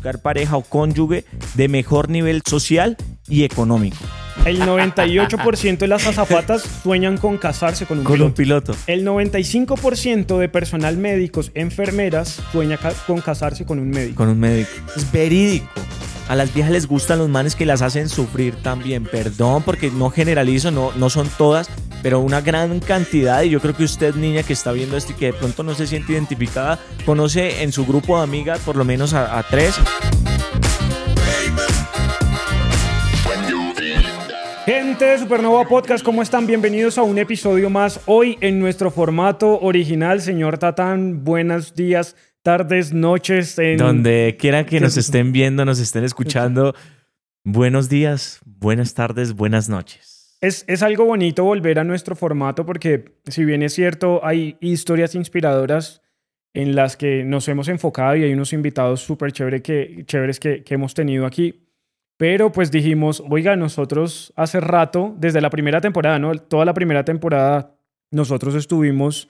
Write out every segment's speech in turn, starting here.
buscar pareja o cónyuge de mejor nivel social y económico. El 98% de las azafatas sueñan con casarse con un Con piloto. un piloto. El 95% de personal médicos, enfermeras, sueña ca- con casarse con un médico. Con un médico. Es verídico. A las viejas les gustan los manes que las hacen sufrir también. Perdón, porque no generalizo, no, no son todas, pero una gran cantidad. Y yo creo que usted, niña que está viendo esto y que de pronto no se siente identificada, conoce en su grupo de amigas por lo menos a, a tres. Gente de Supernova Podcast, ¿cómo están? Bienvenidos a un episodio más. Hoy en nuestro formato original, señor Tatán, buenos días, tardes, noches. En... Donde quieran que nos estén viendo, nos estén escuchando. Buenos días, buenas tardes, buenas noches. Es, es algo bonito volver a nuestro formato porque si bien es cierto, hay historias inspiradoras en las que nos hemos enfocado y hay unos invitados súper chévere que, chéveres que, que hemos tenido aquí. Pero pues dijimos, oiga, nosotros hace rato, desde la primera temporada, ¿no? Toda la primera temporada, nosotros estuvimos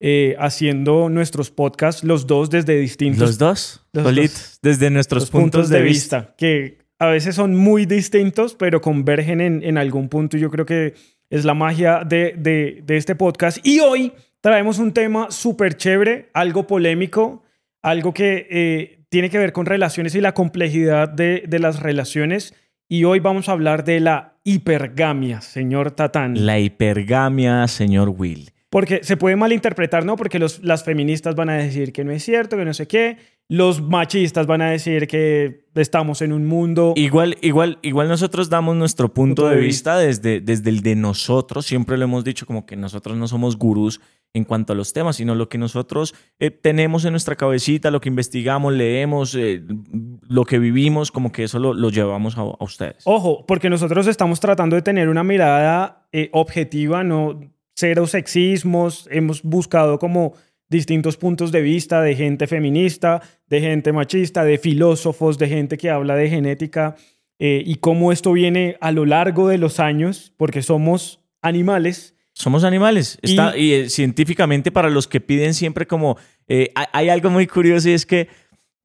eh, haciendo nuestros podcasts, los dos desde distintos Los dos, Los dos. desde nuestros puntos, de vista. que a veces son muy distintos, pero convergen en, en algún punto. y Yo creo que es la magia de, de- de este podcast. Y hoy traemos un tema súper chévere, algo polémico, algo que eh, tiene que ver con relaciones y la complejidad de, de las relaciones. Y hoy vamos a hablar de la hipergamia, señor Tatán. La hipergamia, señor Will. Porque se puede malinterpretar, ¿no? Porque los, las feministas van a decir que no es cierto, que no sé qué. Los machistas van a decir que estamos en un mundo... Igual, igual, igual nosotros damos nuestro punto, de, vista, desde, desde el de nosotros. Siempre lo hemos dicho como que nosotros no somos gurús en cuanto a los temas, sino lo que nosotros eh, tenemos en nuestra cabecita, lo que investigamos, leemos, eh, lo que vivimos, como que eso lo, lo llevamos a, a ustedes. Ojo, porque nosotros estamos tratando de tener una mirada eh, objetiva, no cero sexismos. Hemos buscado como distintos puntos de vista de gente feminista, de gente machista, de filósofos, de gente que habla de genética eh, y cómo esto viene a lo largo de los años, porque somos animales. Somos animales. Está, y, eh, científicamente, para los que piden siempre como... eh, hay algo muy curioso y es que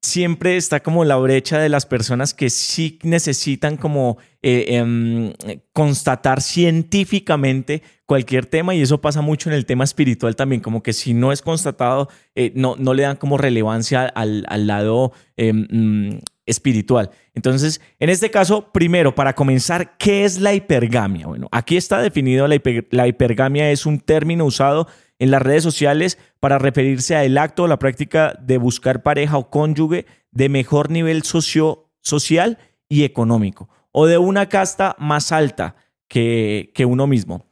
siempre está como la brecha de las personas que sí necesitan como eh, em, constatar científicamente cualquier tema y eso pasa mucho en el tema espiritual también, como que si no es constatado, eh, no, no le dan como relevancia al, al lado em, espiritual. Entonces, en este caso, primero, para comenzar, ¿qué es la hipergamia? Bueno, aquí está definido la, hiper- la hipergamia es un término usado en las redes sociales para referirse al acto o la práctica de buscar pareja o cónyuge de mejor nivel socio, social y económico o de una casta más alta que, que uno mismo.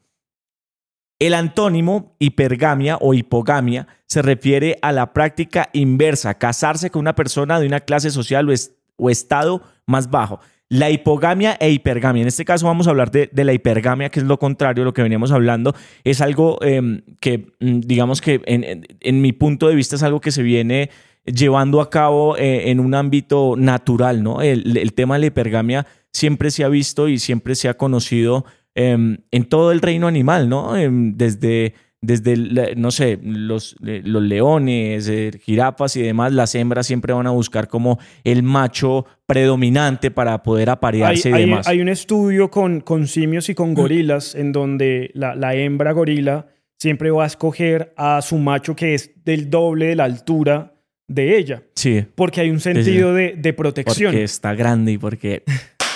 El antónimo hipergamia o hipogamia se refiere a la práctica inversa, casarse con una persona de una clase social o, es- o estado más bajo. La hipogamia e hipergamia. En este caso vamos a hablar de, de la hipergamia, que es lo contrario, lo que veníamos hablando. Es algo eh, que, mm, digamos que en, mi punto de vista es algo que se viene llevando a cabo eh, en un ámbito natural, ¿no? El, el tema de la hipergamia siempre se ha visto y siempre se ha conocido em, en todo el reino animal, ¿no? Em, desde, desde no sé, los, los leones, eh, jirafas y demás, las hembras siempre van a buscar como el macho predominante para poder Hay, aparearse y hay- demás. hay un estudio con, con simios y con gorilas en donde la, la hembra gorila siempre va a escoger a su macho que es del doble de la altura de ella, sí, porque hay un sentido de, de protección. porque está grande y porque...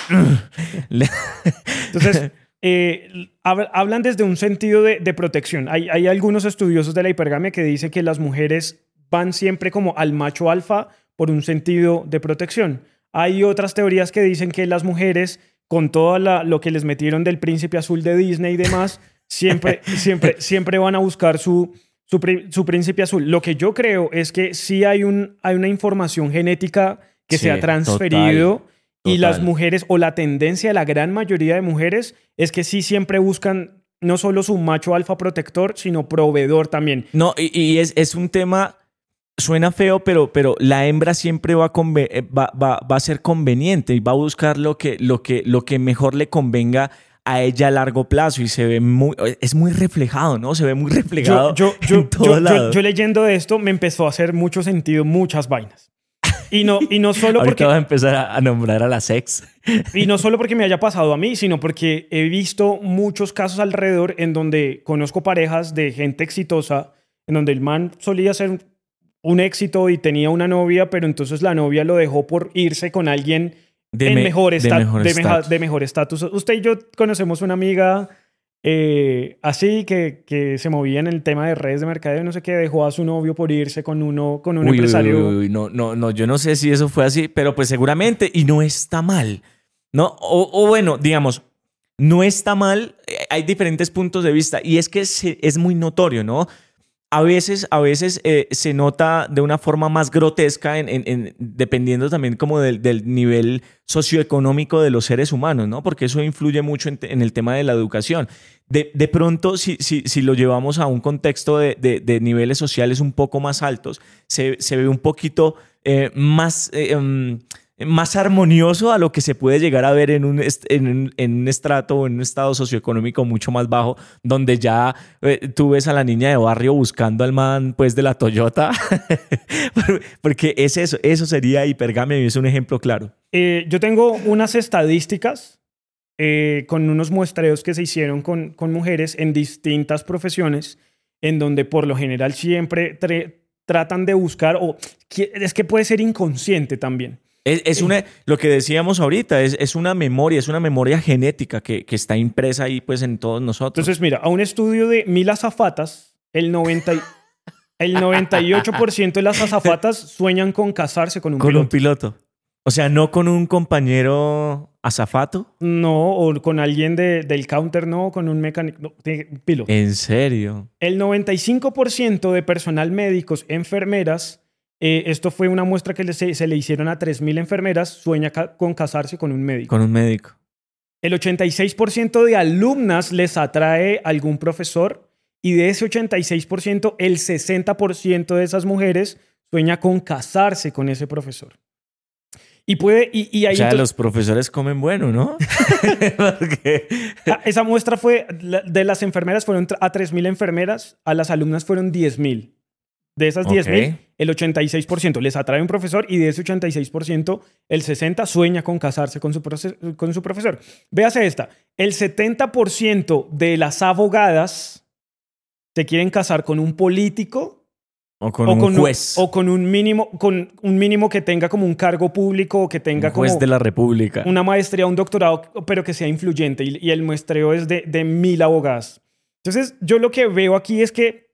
Entonces, eh, hab- hablan desde un sentido de, de protección. Hay, hay algunos estudiosos de la hipergamia que dicen que las mujeres van siempre como al macho alfa por un sentido de protección. Hay otras teorías que dicen que las mujeres, con todo la- lo que les metieron del príncipe azul de Disney y demás, siempre, siempre, siempre van a buscar su, su, príncipe azul. Lo que yo creo es que sí hay, un, hay una información genética que Sí, se ha transferido. total, Y las mujeres, o la tendencia de la gran mayoría de mujeres, es que sí siempre buscan no solo su macho alfa protector, sino proveedor también. No, y, y es, es un tema, suena feo, pero, pero la hembra siempre va a, eh, va, va- va a ser conveniente y va a buscar lo que, lo, que, lo que mejor le convenga a ella a largo plazo y se ve muy, es muy reflejado, ¿no? Se ve muy reflejado Yo, yo, yo, en todos yo- yo- leyendo esto me empezó a hacer mucho sentido muchas vainas. Y no, y no solo Ahorita porque... vas a empezar a, a nombrar a la sex. Y no solo porque me haya pasado a mí, sino porque he visto muchos casos alrededor en donde conozco parejas de gente exitosa, en donde el man solía ser un éxito y tenía una novia, pero entonces la novia lo dejó por irse con alguien De en me- mejor de esta- mejor de meja- estatus. de mejor estatus. Usted y yo conocemos una amiga eh, así que, que se movía en el tema de redes de mercadeo, no sé qué, dejó a su novio por irse con uno, con un Uy, empresario. uy, uy, no, no, no, yo no sé si eso fue así, pero pues seguramente, y no está mal, ¿no? O, o bueno, digamos, no está mal, eh, hay diferentes puntos de vista, y es que se- es muy notorio, ¿no? A veces, a veces eh, se nota de una forma más grotesca, en, en- en- dependiendo también como del, nivel socioeconómico de los seres humanos, ¿no? Porque eso influye mucho en, el tema de la educación. De, pronto, si, si, si lo llevamos a un contexto de niveles sociales un poco más altos, se, se ve un poquito eh, más, eh, em, más armonioso a lo que se puede llegar a ver en un, en un, en un estrato o en un estado socioeconómico mucho más bajo, donde ya eh, tú ves a la niña de barrio buscando al man pues de la Toyota, porque es eso, eso sería hipergamia y es un ejemplo claro. Eh, yo tengo unas estadísticas eh, con unos muestreos que se hicieron con, con mujeres en distintas profesiones, en donde por lo general siempre tratan de buscar, o es que puede ser inconsciente también. Es, es una, lo que decíamos ahorita, es, es una memoria, es una memoria genética que, que está impresa ahí pues en todos nosotros. Entonces, mira, a un estudio de mil azafatas, el, 90 y- el 98% de las azafatas sueñan con casarse con un con piloto. un piloto. O sea, no con un compañero azafato. No, o con alguien de- del counter, no, con un mecánico, no, piloto. En serio. El 95% de personal médicos, enfermeras, eh, esto fue una muestra que se, se le hicieron a 3.000 enfermeras, sueña ca- con casarse con un médico. Con un médico. El 86% de alumnas les atrae algún profesor y de ese 86%, el 60% de esas mujeres sueña con casarse con ese profesor. Y puede, y, y ahí O sea, entonces- los profesores comen bueno, ¿no? Porque- Ah, esa muestra fue, de las enfermeras fueron a 3.000 enfermeras, a las alumnas fueron 10.000. De esas Ok. 10.000, el 86% les atrae un profesor y de ese 86%, el 60% sueña con casarse con su, proce- con su profesor. Véase esta, el 70% de las abogadas se quieren casar con un político o con o, un con juez. o con un mínimo, con un mínimo que tenga como un cargo público o que tenga un juez como de la República. una maestría, un doctorado, pero que sea influyente. Y, y el muestreo es de, de mil abogadas. Entonces, yo lo que veo aquí es que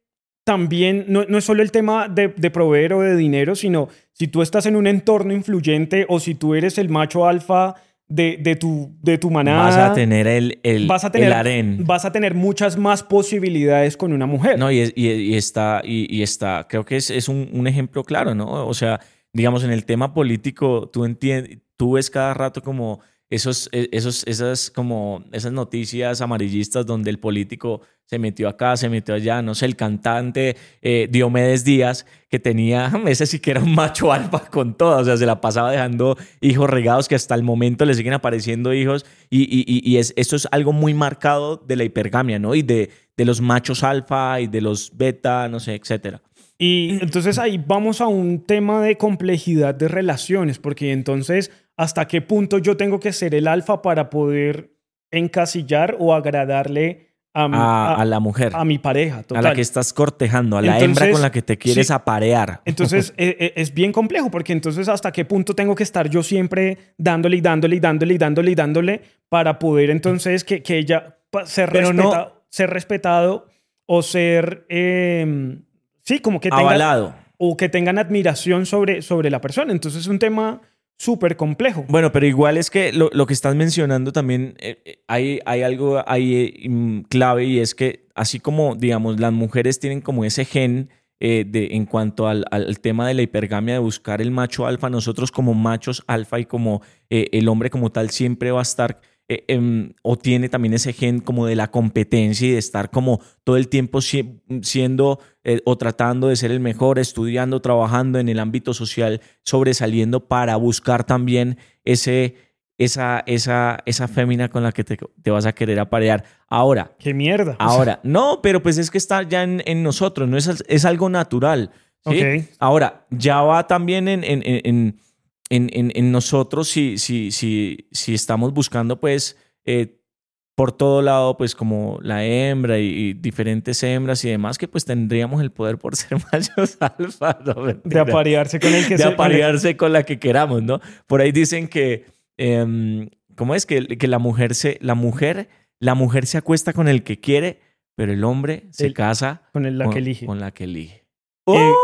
también no, no es solo el tema de, de proveer o de dinero, sino si tú estás en un entorno influyente o si tú eres el macho alfa de, de, tu, de tu manada, Vas a tener el, el, vas a tener, el harén. vas a tener muchas más posibilidades con una mujer. No, y, es- y- y está, y, y está, creo que es, es un, un ejemplo claro, ¿no? O sea, digamos, en el tema político, tú entiendes, tú ves cada rato como esos, e- esos, esas, como esas noticias amarillistas donde el político se metió acá, se metió allá, no sé, el cantante eh, Diomedes Díaz, que tenía, ese sí que era un macho alfa con todo, o sea, se la pasaba dejando hijos regados que hasta el momento le siguen apareciendo hijos y, y, y- y es, esto es algo muy marcado de la hipergamia, ¿no? Y de, de los machos alfa y de los beta, no sé, etcétera. Y entonces ahí vamos a un tema de complejidad de relaciones, porque entonces, ¿hasta qué punto yo tengo que ser el alfa para poder encasillar o agradarle a, mi- A, a- a la mujer, a mi pareja? a Total. la que estás cortejando, a la hembra Entonces, con la que te quieres sí. aparear. Entonces eh, eh, es bien complejo, porque entonces hasta qué punto tengo que estar yo siempre dándole y dándole y dándole y dándole y dándole para poder entonces que, que ella ser, Pero no- respeta- ser respetado o ser, eh, sí, como que tenga, Avalado. o que tengan admiración sobre, sobre la persona. Entonces es un tema súper complejo. Bueno, pero igual es que lo, lo que estás mencionando también, eh, eh, hay, hay algo ahí mm, clave y es que así como, digamos, las mujeres tienen como ese gen eh, de, en cuanto al, al tema de la hipergamia, de buscar el macho alfa, nosotros como machos alfa y como el hombre como tal siempre va a estar... em, o tiene también ese gen como de la competencia y de estar como todo el tiempo si- siendo eh, o tratando de ser el mejor, estudiando, trabajando en el ámbito social, sobresaliendo para buscar también ese, esa, esa, esa fémina con la que te, te vas a querer aparear. Ahora, ¡Qué mierda! ahora, no, pero pues es que está ya en, en nosotros, no es, es algo natural. ¿sí? Ok. Ahora, ya va también en, en- en- en- en, nosotros, si, si, si, si estamos buscando, pues, eh, por todo lado, pues como la hembra y, diferentes hembras y demás, que pues tendríamos el poder por ser machos alfa. de aparearse con el que De aparearse con la que queramos, ¿no? Por ahí dicen que, em, ¿cómo es? Que, que, la mujer se, la mujer, la mujer se acuesta con el que quiere, pero el hombre se casa con la que elige. Con la que elige. Eh, ¡Oh!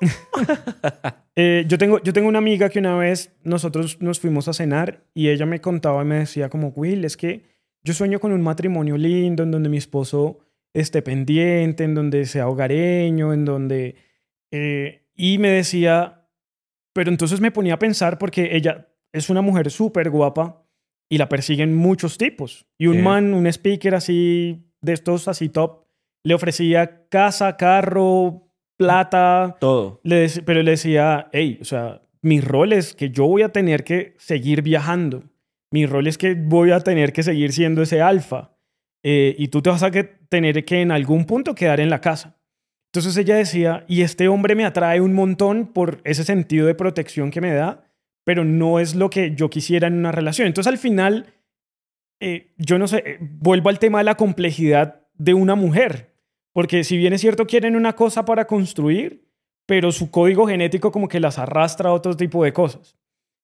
Eh, yo, tengo, yo tengo una amiga que una vez nosotros nos fuimos a cenar y ella me contaba y me decía como, Will, es que yo sueño con un matrimonio lindo en donde mi esposo esté pendiente, en donde sea hogareño, en donde... Eh, y me decía, pero entonces me ponía a pensar porque ella es una mujer súper guapa y la persiguen muchos tipos. Y un man, un speaker así, de estos así top, le ofrecía casa, carro, plata. Todo. Le pero le decía, hey, o sea, mi rol es que yo voy a tener que seguir viajando. Mi rol es que voy a tener que seguir siendo ese alfa. Eh, y tú te vas a que tener que en algún punto quedar en la casa. Entonces ella decía, y este hombre me atrae un montón por ese sentido de protección que me da, pero no es lo que yo quisiera en una relación. Entonces al final, eh, yo no sé, eh, vuelvo al tema de la complejidad de una mujer. Porque si bien es cierto, quieren una cosa para construir, pero su código genético como que las arrastra a otro tipo de cosas.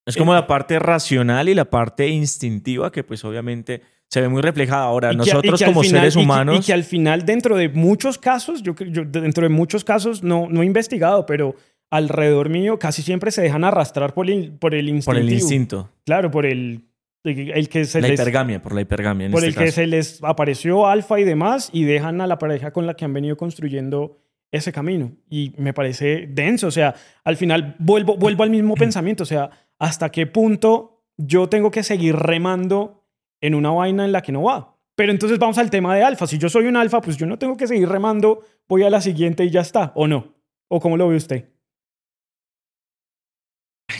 Es como la parte racional y la parte instintiva que pues obviamente se ve muy reflejada ahora. Nosotros como seres humanos... Y que, al final dentro de muchos casos, yo, yo dentro de muchos casos no, no he investigado, pero alrededor mío casi siempre se dejan arrastrar por el, por el instinto. Por el instinto. Claro, por el el que se la hipergamia, por la hipergamia. por este el que se les apareció alfa y demás y dejan a la pareja con la que han venido construyendo ese camino. Y me parece denso. O sea, al final vuelvo, vuelvo al mismo pensamiento. O sea, ¿hasta qué punto yo tengo que seguir remando en una vaina en la que no va? Pero entonces vamos al tema de alfa. Si yo soy un alfa, pues yo no tengo que seguir remando, voy a la siguiente y ya está, ¿o no? ¿O cómo lo ve usted?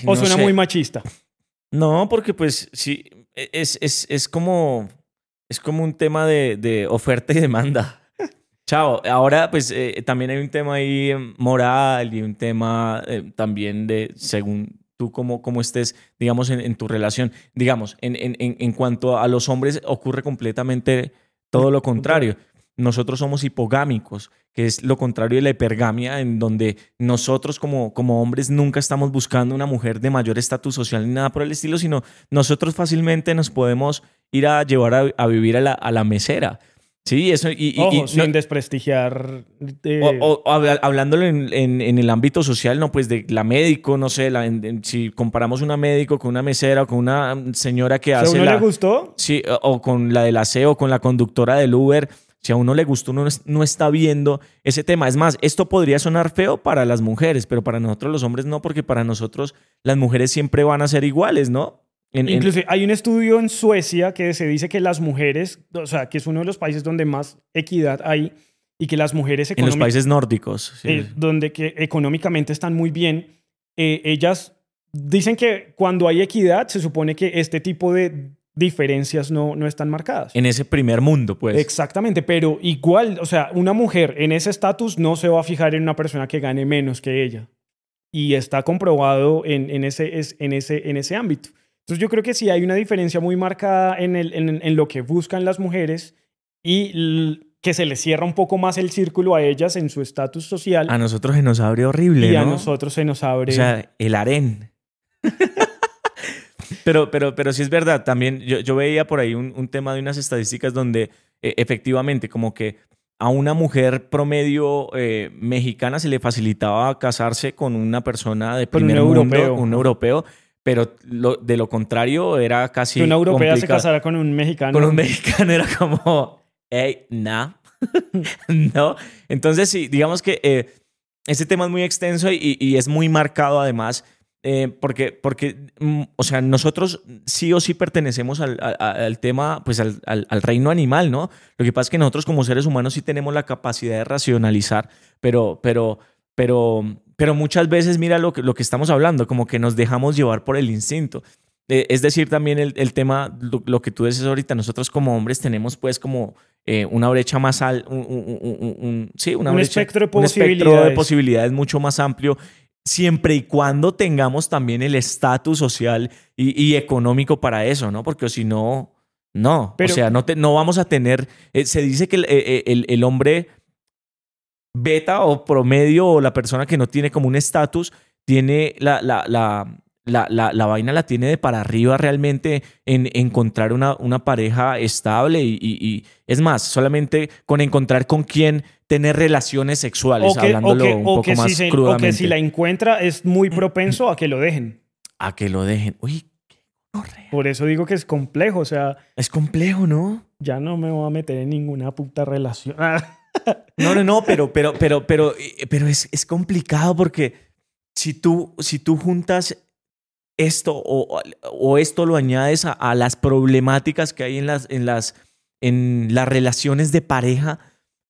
¿O suena muy machista? No, porque pues sí, e, es, es, es como, es como un tema de, de oferta y demanda. Chao, ahora pues eh, también hay un tema ahí moral y un tema eh, también de según tú cómo, cómo estés, digamos, en, tu relación. Digamos, en, en, en cuanto a los hombres ocurre completamente todo lo contrario nosotros somos hipogámicos, que es lo contrario de la hipergamia, en donde nosotros como, como hombres nunca estamos buscando una mujer de mayor estatus social ni nada por el estilo, sino nosotros fácilmente nos podemos ir a llevar a, vivir a la, a la mesera. Sí, eso. Y, sin desprestigiar. O, hablándolo en, en, el ámbito social, no, pues de la médico, no sé, si comparamos una médico con una mesera o con una señora que hace. ¿A uno le gustó? Sí, o con la del aseo, con la conductora del Uber. Si a uno le gusta, uno no está viendo ese tema. Es más, esto podría sonar feo para las mujeres, pero para nosotros los hombres no, porque para nosotros las mujeres siempre van a ser iguales, ¿no? Incluso hay un estudio en Suecia que se dice que las mujeres, o sea, que es uno de los países donde más equidad hay y que las mujeres En los países nórdicos. Sí. Eh, donde que económicamente están muy bien, eh, ellas dicen que cuando hay equidad se supone que este tipo de diferencias no, no están marcadas. En ese primer mundo, pues. Exactamente, pero igual, o sea, una mujer en ese estatus no se va a fijar en una persona que gane menos que ella. Y está comprobado en, en, ese, en, ese, en ese ámbito. Entonces yo creo que sí hay una diferencia muy marcada en, el, en, en lo que buscan las mujeres y que se les cierra un poco más el círculo a ellas en su estatus social. A nosotros se nos abre horrible. Y a nosotros se nos abre. O sea, el harén. Pero, pero, pero sí es verdad, también yo, yo veía por ahí un, un, tema de unas estadísticas donde eh, efectivamente como que a una mujer promedio eh, mexicana se le facilitaba casarse con una persona de primer un mundo, europeo. un europeo, pero lo, de lo contrario era casi Que una europea se casara con un mexicano. Con un mexicano era como, hey, nah, no. Entonces sí, digamos que eh, ese tema es muy extenso y, y es muy marcado además eh, porque, porque, mm, o sea, nosotros sí o sí pertenecemos al, al, tema, pues al, al, reino animal, ¿no? Lo que pasa es que nosotros como seres humanos sí tenemos la capacidad de racionalizar, pero, pero, pero, pero muchas veces mira lo que, lo que estamos hablando, como que nos dejamos llevar por el instinto. Eh, es decir, también el, el tema, lo, que tú dices ahorita, nosotros como hombres tenemos pues como eh, una brecha más al, un, un, un, sí, una un brecha, espectro de un posibilidades. espectro de posibilidades mucho más amplio siempre y cuando tengamos también el estatus social y, económico para eso, ¿no? Porque si no, no. o sea, no, no vamos a tener. Eh, se dice que eh, el, el, hombre beta o promedio o la persona que no tiene como un estatus tiene la, la, la la, la, vaina la tiene de para arriba realmente en encontrar una, una pareja estable y, es más, solamente con encontrar con quién tener relaciones sexuales, hablándolo un poco más si crudamente. O que si la encuentra es muy propenso a que lo dejen. A que lo dejen. Uy, qué Por eso digo que es complejo, o sea... Es complejo, ¿no? Ya no me voy a meter en ninguna puta relación. No, no, no, pero, pero, pero, pero, pero es, es complicado porque si tú, si tú juntas esto o, esto lo añades a, las problemáticas que hay en las, en las, en las relaciones de pareja,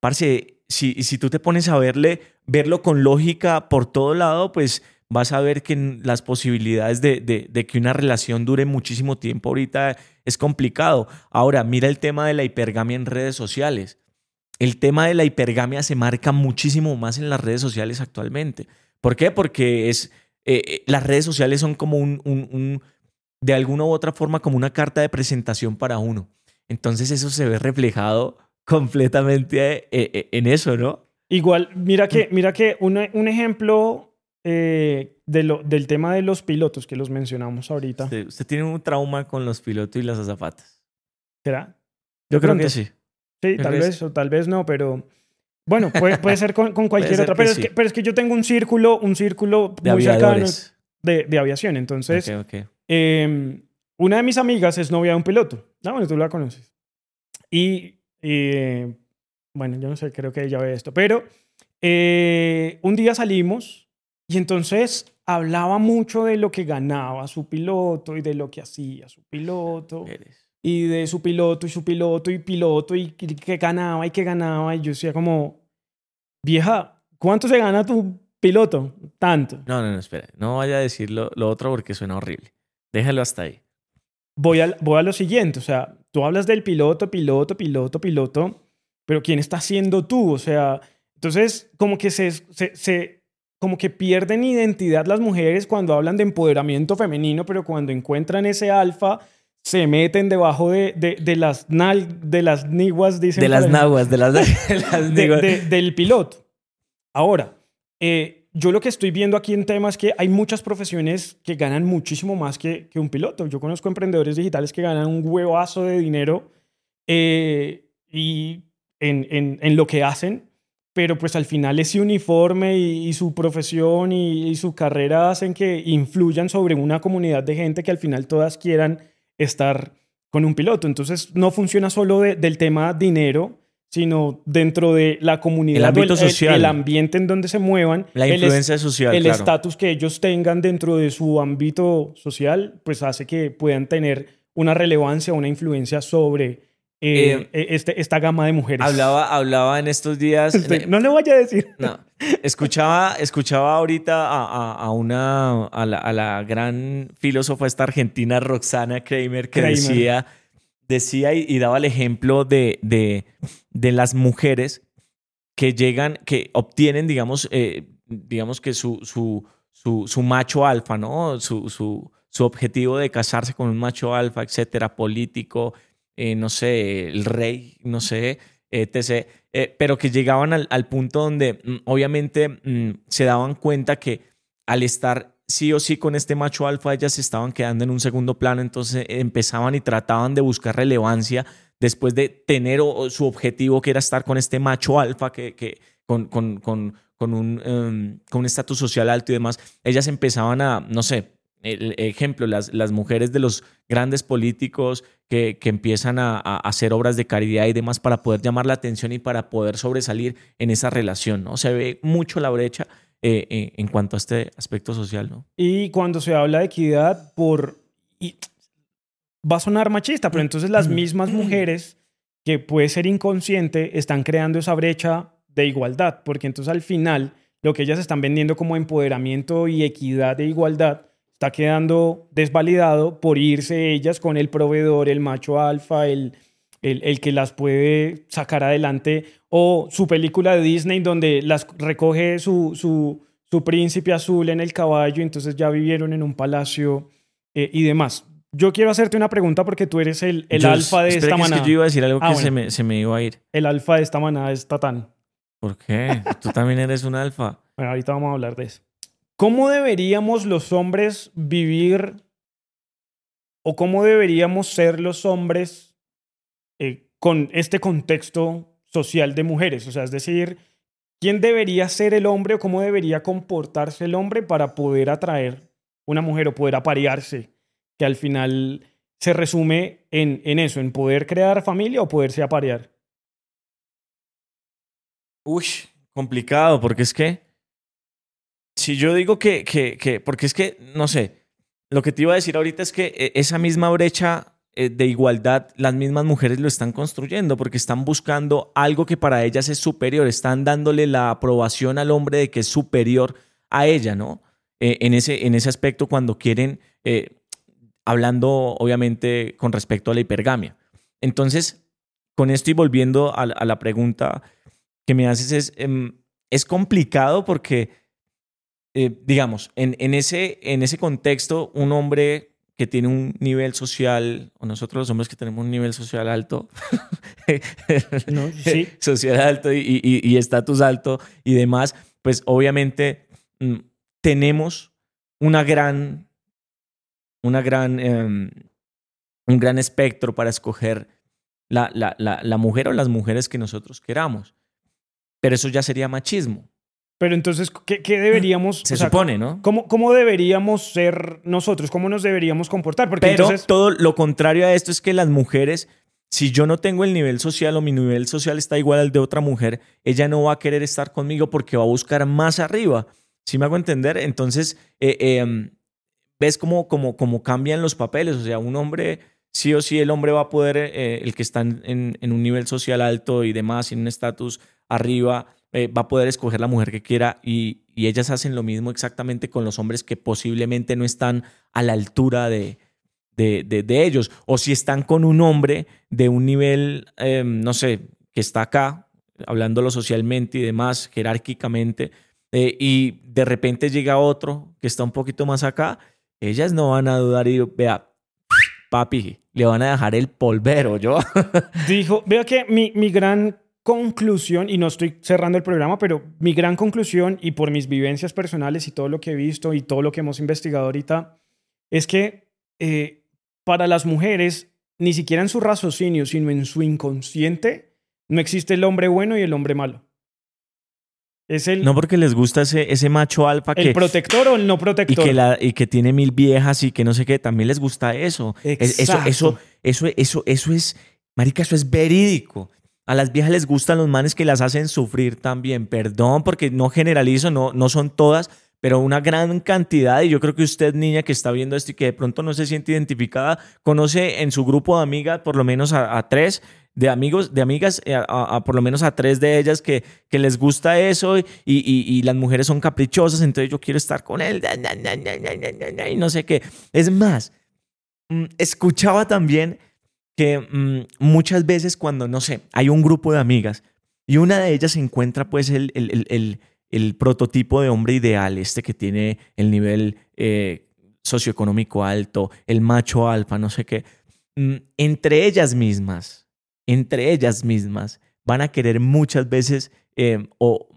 parce, si, si tú te pones a verle, verlo con lógica por todo lado, pues vas a ver que las posibilidades de, de, que una relación dure muchísimo tiempo ahorita es complicado. Ahora, mira el tema de la hipergamia en redes sociales. El tema de la hipergamia se marca muchísimo más en las redes sociales actualmente. ¿Por qué? Porque es, eh, eh, las redes sociales son como un, un, de alguna u otra forma, como una carta de presentación para uno. Entonces eso se ve reflejado completamente eh, en eso, ¿no? Igual, mira que, mira que un, un ejemplo de lo, del tema de los pilotos que los mencionamos ahorita. Usted, tiene un trauma con los pilotos y las azafatas. ¿Será? Yo creo que sí. Sí, tal vez o tal vez no, pero bueno, puede, puede ser con, con cualquier otra, pero, es que, pero es que yo tengo un círculo, un círculo muy cercano de, de, aviación. Entonces, em, una de mis amigas es novia de un piloto. No, bueno, tú la conoces. Y, bueno, yo no sé, creo que ella ve esto, pero eh, un día salimos y entonces hablaba mucho de lo que ganaba su piloto y de lo que hacía su piloto y de su piloto y su piloto y piloto y que ganaba y que ganaba. Y yo decía como, vieja, ¿cuánto se gana tu piloto? Tanto. No, no, no, espera. No vaya a decir lo, otro porque suena horrible. Déjalo hasta ahí. Voy a, voy a lo siguiente. O sea, tú hablas del piloto, piloto, piloto, piloto, pero ¿quién está siendo tú? O sea, entonces como que se, se, se como que pierden identidad las mujeres cuando hablan de empoderamiento femenino, pero cuando encuentran ese alfa se meten debajo de, de, las, nal, de las niguas, dicen. De las naguas, de las, del piloto. Ahora, eh, yo lo que estoy viendo aquí en temas es que hay muchas profesiones que ganan muchísimo más que, que un piloto. Yo conozco emprendedores digitales que ganan un huevazo de dinero eh, y en, en, en, lo que hacen, pero pues al final ese uniforme y, su profesión y, y, su carrera hacen que influyan sobre una comunidad de gente que al final todas quieran estar con un piloto. Entonces no funciona solo del tema dinero, sino dentro de la comunidad, el ámbito social, el, ambiente en donde se muevan, la influencia social, el estatus que ellos tengan dentro de su ámbito social, pues hace que puedan tener una relevancia, una influencia sobre eh, eh, este, esta gama de mujeres. Hablaba, hablaba en estos días. no le voy a decir. No. Escuchaba, escuchaba ahorita a, a, una, a la, a la, gran filósofa esta argentina, Roxana Kramer, que decía, decía y, daba el ejemplo de, de, de, las mujeres que llegan, que obtienen, digamos, eh, digamos que su, su, su, su, macho alfa, ¿no? Su, su, su objetivo de casarse con un macho alfa, etcétera, político, eh, no sé, el rey, no sé, etc. Eh, pero que llegaban al, punto donde mm, obviamente mm, se daban cuenta que al estar sí o sí con este macho alfa, ellas se estaban quedando en un segundo plano, entonces empezaban y trataban de buscar relevancia después de tener su objetivo que era estar con este macho alfa que, que con, con, con, con un em, con un estatus social alto y demás, ellas empezaban a, no sé, el ejemplo, las, las mujeres de los grandes políticos que, que empiezan a, hacer obras de caridad y demás para poder llamar la atención y para poder sobresalir en esa relación, ¿no? Se ve mucho la brecha eh, eh, en cuanto a este aspecto social, ¿no? Y cuando se habla de equidad, por... Y va a sonar machista, pero entonces las mismas mujeres que puede ser inconsciente están creando esa brecha de igualdad, porque entonces al final lo que ellas están vendiendo como empoderamiento y equidad de igualdad está quedando desvalidado por irse ellas con el proveedor, el macho alfa, el, el, que las puede sacar adelante, o su película de Disney donde las recoge su, su, su príncipe azul en el caballo, entonces ya vivieron en un palacio eh, y demás. Yo quiero hacerte una pregunta porque tú eres el, el alfa de esta manada. Es que yo iba a decir algo ah, que se, me, se, me, iba a ir. El alfa de esta manada es Tatán. ¿Por qué? Tú también eres un alfa. Bueno, ahorita vamos a hablar de eso. ¿Cómo deberíamos los hombres vivir o cómo deberíamos ser los hombres eh, con este contexto social de mujeres? O sea, es decir, ¿quién debería ser el hombre o cómo debería comportarse el hombre para poder atraer una mujer o poder aparearse? Que al final se resume en, en eso, en poder crear familia o poderse aparear. Uy, complicado, porque es que si yo digo que, que, que, porque es que, no sé, lo que te iba a decir ahorita es que eh, esa misma brecha eh, de igualdad, las mismas mujeres lo están construyendo porque están buscando algo que para ellas es superior, están dándole la aprobación al hombre de que es superior a ella, ¿no? Eh, en, ese, en ese aspecto cuando quieren, hablando obviamente con respecto a la hipergamia. Entonces, con esto y volviendo a, la pregunta que me haces, es, em, es complicado porque eh, digamos, en, en, ese, en ese contexto, un hombre que tiene un nivel social, o nosotros los hombres que tenemos un nivel social alto, sí. social alto y estatus alto y demás, pues obviamente mm, tenemos una gran, una gran, em, un gran espectro para escoger la, la, la, la mujer o las mujeres que nosotros queramos. Pero eso ya sería machismo. Pero entonces, ¿qué, deberíamos... Se supone, ¿no? ¿cómo, ¿Cómo deberíamos ser nosotros? ¿Cómo nos deberíamos comportar? Porque Pero todo lo contrario a esto es que las mujeres, si yo no tengo el nivel social o mi nivel social está igual al de otra mujer, ella no va a querer estar conmigo porque va a buscar más arriba. ¿Sí me hago entender? Entonces, eh, em, ves cómo, cómo, cómo, cambian los papeles. O sea, un hombre, sí o sí, el hombre va a poder, eh, el que está en, en, un nivel social alto y demás, en un estatus arriba, eh, va a poder escoger la mujer que quiera y, ellas hacen lo mismo exactamente con los hombres que posiblemente no están a la altura de, de, ellos. O si están con un hombre de un nivel, em, no sé, que está acá, hablándolo socialmente y demás, jerárquicamente, eh, y de repente llega otro que está un poquito más acá, ellas no van a dudar y vea, papi, le van a dejar el polvero, yo. Dijo, vea que mi, mi gran conclusión, y no estoy cerrando el programa, pero mi gran conclusión y por mis vivencias personales y todo lo que he visto y todo lo que hemos investigado ahorita, es que eh, para las mujeres, ni siquiera en su raciocinio, sino en su inconsciente, no existe el hombre bueno y el hombre malo. Es el, no porque les gusta ese, ese macho alfa que... ¿El protector o el no protector? Y que, la, y que tiene mil viejas y que no sé qué, también les gusta eso. Eso, eso, eso, eso, eso es, marica, eso es verídico. A las viejas les gustan los manes que las hacen sufrir también. Perdón, porque no generalizo, no, no son todas, pero una gran cantidad. Y yo creo que usted, niña que está viendo esto y que de pronto no se siente identificada, conoce en su grupo de amigas por lo menos a, tres de amigos, de amigas, eh, por lo menos a tres de ellas que, que les gusta eso y, y, las mujeres son caprichosas, entonces yo quiero estar con él y no sé qué. Es más, mm, escuchaba también que mm, muchas veces cuando, no sé, hay un grupo de amigas y una de ellas encuentra pues el, el, el, prototipo de hombre ideal, este que tiene el nivel eh, socioeconómico alto, el macho alfa, no sé qué, mm, entre ellas mismas, entre ellas mismas, van a querer muchas veces em, o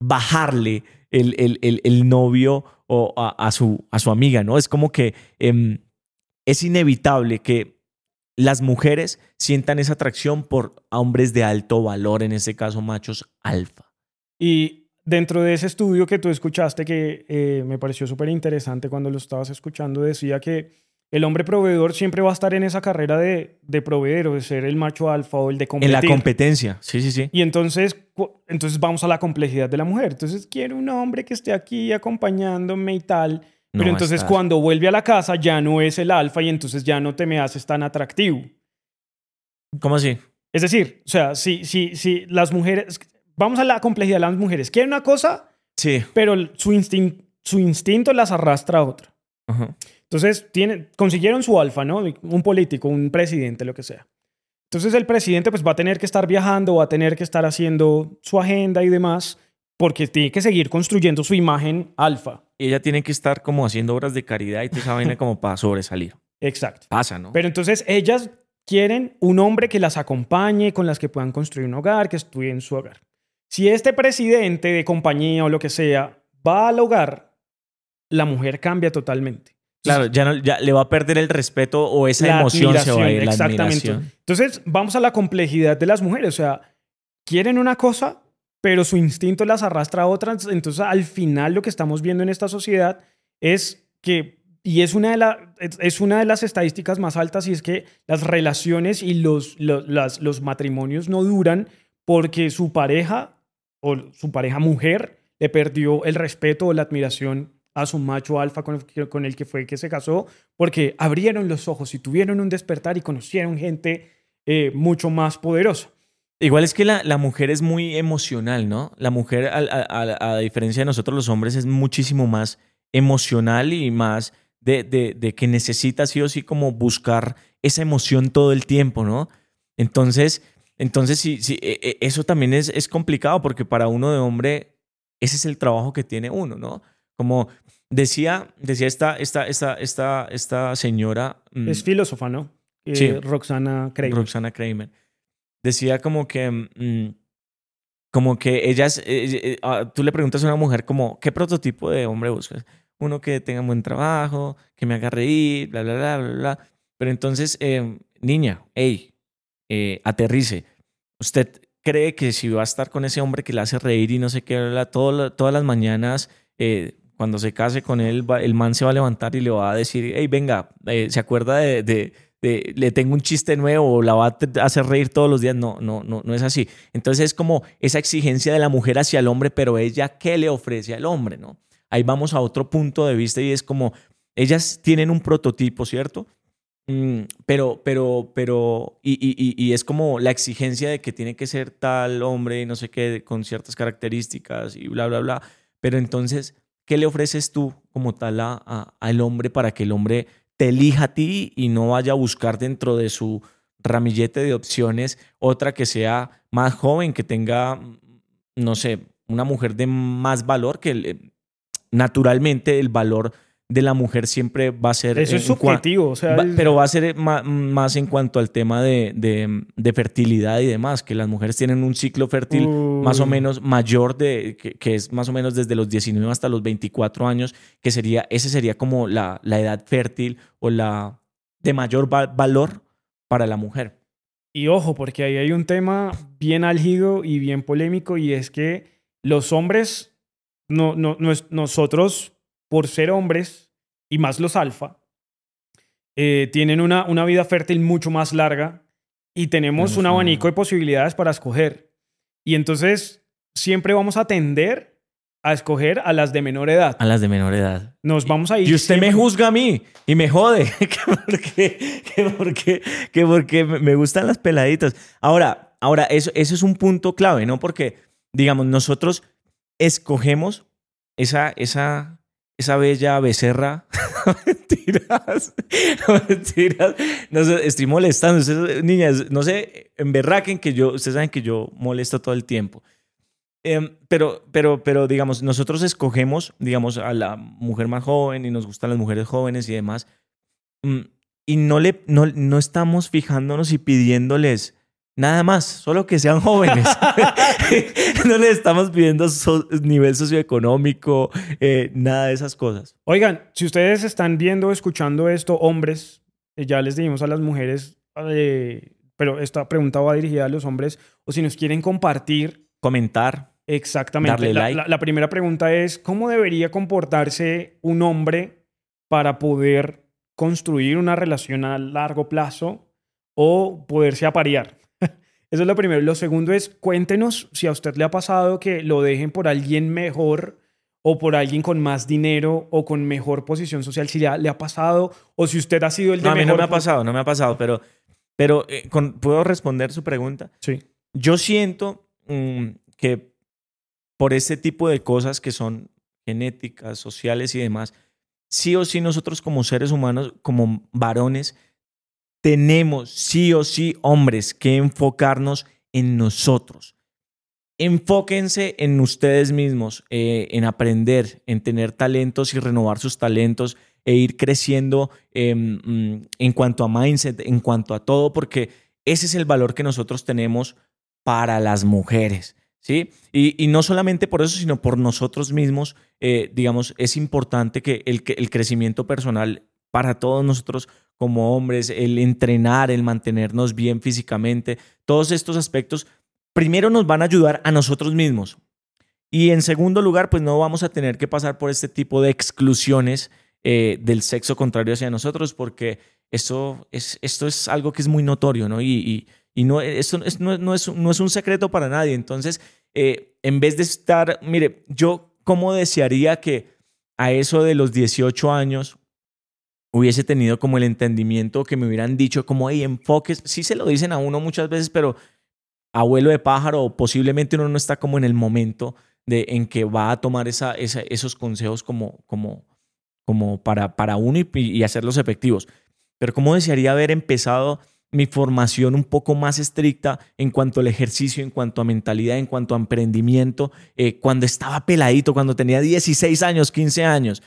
bajarle el, novio o a, su, a su amiga, ¿no? Es como que em, es inevitable que las mujeres sientan esa atracción por hombres de alto valor, en este caso machos alfa. Y dentro de ese estudio que tú escuchaste, que eh, me pareció súper interesante cuando lo estabas escuchando, decía que el hombre proveedor siempre va a estar en esa carrera de, de proveer o de ser el macho alfa o el de competir. En la competencia, sí, sí, sí. Y entonces, entonces vamos a la complejidad de la mujer. Entonces quiero un hombre que esté aquí acompañándome y tal. Pero entonces cuando vuelve a la casa ya no es el alfa y entonces ya no te me haces tan atractivo. ¿Cómo así? Es decir, o sea, si, si, si las mujeres, vamos a la complejidad de las mujeres, quieren una cosa, sí. pero su, instinto, su instinto las arrastra a otra. Entonces tienen, consiguieron su alfa, ¿no? Un político, un presidente, lo que sea. Entonces el presidente pues va a tener que estar viajando, va a tener que estar haciendo su agenda y demás porque tiene que seguir construyendo su imagen alfa. Ella tiene que estar como haciendo obras de caridad y esa vaina como para sobresalir. Exacto. Pasa, ¿no? Pero entonces ellas quieren un hombre que las acompañe, con las que puedan construir un hogar, que estudien su hogar. Si este presidente de compañía o lo que sea va al hogar, la mujer cambia totalmente. Claro, ya, no, ya le va a perder el respeto o esa emoción se va a ir, la exactamente. Entonces, vamos a la complejidad de las mujeres. O sea, quieren una cosa, pero su instinto las arrastra a otras. Entonces, al final, lo que estamos viendo en esta sociedad es que, y es una de, la, es una de las estadísticas más altas, y es que las relaciones y los, los, los matrimonios no duran porque su pareja o su pareja mujer le perdió el respeto o la admiración a su macho alfa con, con el que fue que se casó, porque abrieron los ojos y tuvieron un despertar y conocieron gente eh, mucho más poderosa. Igual es que la, la, mujer es muy emocional, ¿no? La mujer, a, a, a, diferencia de nosotros los hombres, es muchísimo más emocional y más de, de, de, que necesita sí o sí como buscar esa emoción todo el tiempo, ¿no? Entonces, entonces sí, sí e, e, eso también es, es complicado porque para uno de hombre, ese es el trabajo que tiene uno, ¿no? Como decía, decía esta, esta, esta, esta, esta señora. Mm, es filósofa, ¿no? Eh, sí. Roxana Kramer. Roxana Kramer. Decía como que. Mm, como que ellas. Eh, eh, ah, tú le preguntas a una mujer, como, ¿qué prototipo de hombre buscas? Uno que tenga buen trabajo, que me haga reír, bla, bla, bla, bla, bla. Pero entonces, niña, hey, aterrice. Usted cree que si va a estar con ese hombre que le hace reír y no sé qué, todas las mañanas cuando se case con él, el man se va a levantar y le va a decir, hey, venga, eh, ¿se acuerda de, le tengo un chiste nuevo la va a hacer reír todos los días? No, no, no, no es así. Entonces es como esa exigencia de la mujer hacia el hombre, pero ella, ¿qué le ofrece al hombre? ¿no? Ahí vamos a otro punto de vista y es como, ellas tienen un prototipo, ¿cierto? Mm, pero, pero, pero, y, y, y, es como la exigencia de que tiene que ser tal hombre, no sé qué, con ciertas características y bla, bla, bla. Pero entonces ¿qué le ofreces tú como tal a, al hombre para que el hombre elija a ti y no vaya a buscar dentro de su ramillete de opciones otra que sea más joven, que tenga, no sé, una mujer de más valor, que naturalmente el valor de la mujer siempre va a ser... Eso es subjetivo, o sea... Pero va a ser más, en cuanto al tema de, de, fertilidad y demás, que las mujeres tienen un ciclo fértil más o menos mayor, de, que, es más o menos desde los 19 hasta los 24 años, que sería, ese sería como la, la edad fértil o la de mayor valor para la mujer. Y ojo, porque ahí hay un tema bien álgido y bien polémico, y es que los hombres, no, no, no nosotros por ser hombres, y más los alfa, eh, tienen una, una vida fértil mucho más larga y tenemos un abanico de posibilidades para escoger. Y entonces siempre vamos a tender a escoger a las de menor edad. A las de menor edad. Nos vamos a ir. Y usted me juzga a mí y me jode. que porque, que porque, me gustan las peladitas. Ahora, ahora eso, eso es un punto clave, ¿no? Porque, digamos, nosotros escogemos esa, esa, esa bella becerra. mentiras. mentiras. No sé, estoy molestando. Niñas, no sé, en que yo, ustedes saben que yo molesto todo el tiempo. Em, pero, pero, pero, digamos, nosotros escogemos, digamos, a la mujer más joven y nos gustan las mujeres jóvenes y demás. Mm, y no, le, no, no estamos fijándonos y pidiéndoles Nada más, solo que sean jóvenes. no le estamos pidiendo nivel socioeconómico, eh, nada de esas cosas. Oigan, si ustedes están viendo o escuchando esto, hombres, eh, ya les dijimos a las mujeres, eh, pero esta pregunta va dirigida a los hombres, o si nos quieren compartir. Comentar. Exactamente. la, la primera pregunta es, ¿cómo debería comportarse un hombre para poder construir una relación a largo plazo o poderse aparear? Eso es lo primero. Lo segundo es, cuéntenos si a usted le ha pasado que lo dejen por alguien mejor o por alguien con más dinero o con mejor posición social, si ya le ha pasado o si usted ha sido el de no, A mí no me ha pasado, no me ha pasado, pero, pero eh, ¿puedo responder su pregunta? Sí. Yo siento mm, que por este tipo de cosas que son genéticas, sociales y demás, sí o sí nosotros como seres humanos, como varones, tenemos sí o sí, hombres, que enfocarnos en nosotros, enfóquense en ustedes mismos, eh, en aprender, en tener talentos y renovar sus talentos e ir creciendo em, mm, en cuanto a mindset, en cuanto a todo, porque ese es el valor que nosotros tenemos para las mujeres. ¿Sí? Y, no solamente por eso, sino por nosotros mismos, eh, digamos, es importante que el, crecimiento personal para todos nosotros como hombres, el entrenar, el mantenernos bien físicamente, todos estos aspectos, primero nos van a ayudar a nosotros mismos. Y en segundo lugar, pues no vamos a tener que pasar por este tipo de exclusiones eh, del sexo contrario hacia nosotros, porque esto es, esto es algo que es muy notorio, ¿no? Y, y, no, esto no, no, es, no es un secreto para nadie. Entonces, eh, en vez de estar, mire, yo cómo desearía que a eso de los 18 años hubiese tenido como el entendimiento que me hubieran dicho como, hey, enfoques, sí se lo dicen a uno muchas veces, pero abuelo de pájaro, posiblemente uno no está como en el momento de, en que va a tomar esa, esos consejos como, como, como para, para uno y, hacerlos efectivos. Pero ¿cómo desearía haber empezado mi formación un poco más estricta en cuanto al ejercicio, en cuanto a mentalidad, en cuanto a emprendimiento, eh, cuando estaba peladito, cuando tenía 16 años, 15 años?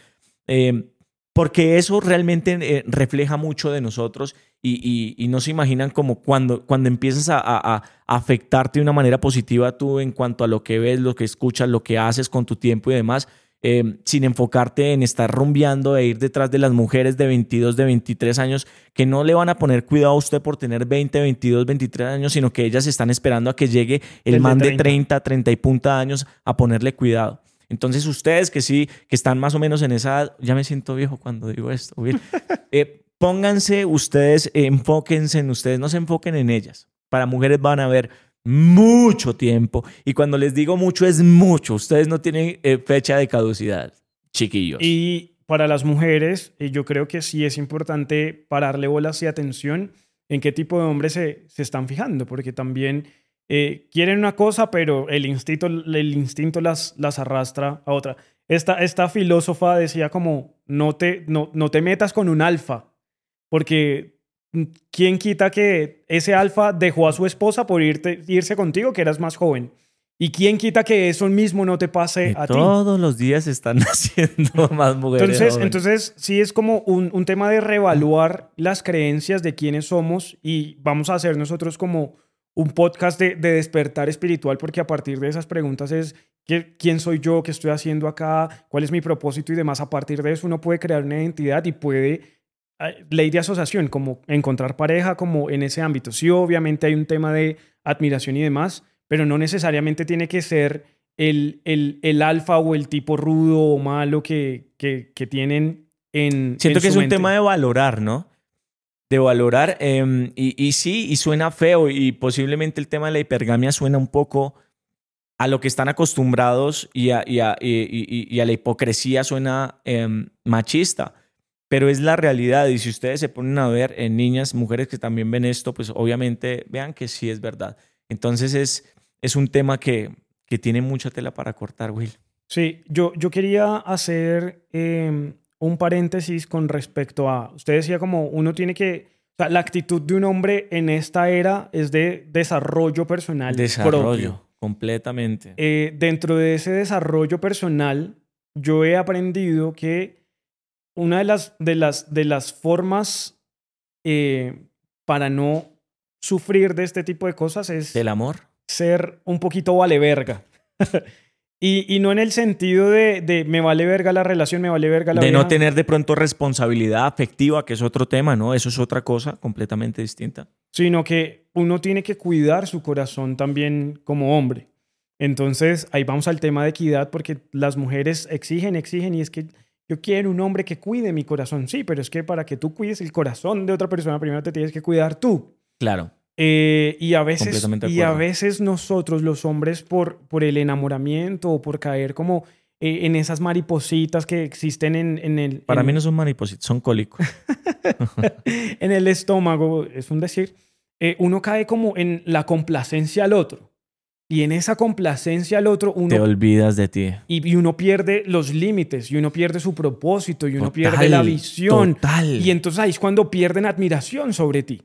Eh, porque eso realmente eh, refleja mucho de nosotros y, no se imaginan como cuando, cuando empiezas a, afectarte de una manera positiva tú en cuanto a lo que ves, lo que escuchas, lo que haces con tu tiempo y demás, eh, sin enfocarte en estar rumbeando e ir detrás de las mujeres de 22, de 23 años, que no le van a poner cuidado a usted por tener 20, 22, 23 años, sino que ellas están esperando a que llegue el, man de 30, 30 y punta años a ponerle cuidado. Entonces ustedes que sí, que están más o menos en esa, ya me siento viejo cuando digo esto, eh, pónganse ustedes, enfóquense en ustedes, no se enfoquen en ellas. Para mujeres van a haber mucho tiempo. Y cuando les digo mucho, es mucho. Ustedes no tienen eh, fecha de caducidad, chiquillos. Y para las mujeres, eh, yo creo que sí es importante pararle bolas y atención en qué tipo de hombres se, se están fijando, porque también eh, quieren una cosa, pero el instinto, el instinto las, las arrastra a otra. Esta, esta filósofa decía como, no te, no, no te metas con un alfa, porque ¿quién quita que ese alfa dejó a su esposa por irte, irse contigo, que eras más joven? ¿Y quién quita que eso mismo no te pase a ti? Todos los días están haciendo más mujeres. Entonces, entonces sí es como un, un, tema de reevaluar las creencias de quiénes somos y vamos a hacer nosotros como un podcast de, de despertar espiritual, porque a partir de esas preguntas es quién soy yo, qué estoy haciendo acá, cuál es mi propósito y demás. A partir de eso uno puede crear una identidad y puede ley de asociación, como encontrar pareja, como en ese ámbito. Sí, obviamente hay un tema de admiración y demás, pero no necesariamente tiene que ser el, el, el alfa o el tipo rudo o malo que, que, que tienen en. Siento que es un tema de valorar, ¿no? De valorar. Em, y, sí, y suena feo, y posiblemente el tema de la hipergamia suena un poco a lo que están acostumbrados y, a la hipocresía suena em, machista pero es la realidad. Y si ustedes se ponen a ver en niñas, mujeres que también ven esto, pues obviamente vean que sí es verdad. Entonces es, es un tema que, que tiene mucha tela para cortar, Will. Sí, yo, yo quería hacer em, un paréntesis con respecto a, usted decía como uno tiene que, o sea, la actitud de un hombre en esta era es de desarrollo personal. Desarrollo, completamente. Eh, dentro de ese desarrollo personal, yo he aprendido que una de las, de las, de las formas eh, para no sufrir de este tipo de cosas es... El amor. Ser un poquito vale verga. y, y, no en el sentido de, de, me vale verga la relación, me vale verga la De no tener de pronto responsabilidad afectiva, que es otro tema, ¿no? Eso es otra cosa completamente distinta. Sino que uno tiene que cuidar su corazón también como hombre. Entonces, ahí vamos al tema de equidad, porque las mujeres exigen, exigen, y es que yo quiero un hombre que cuide mi corazón. Sí, pero es que para que tú cuides el corazón de otra persona, primero te tienes que cuidar tú. Claro. Eh, y, a veces, y a veces nosotros los hombres por, por el enamoramiento o por caer como eh, en esas maripositas que existen en, en el... Para mí no son maripositas, son cólicos. en el estómago, es un decir, eh, uno cae como en la complacencia al otro. Y en esa complacencia al otro, uno... Te olvidas de ti. Y, uno pierde los límites, y uno pierde su propósito, y uno pierde la visión. Total. Y entonces ahí es cuando pierden admiración sobre ti.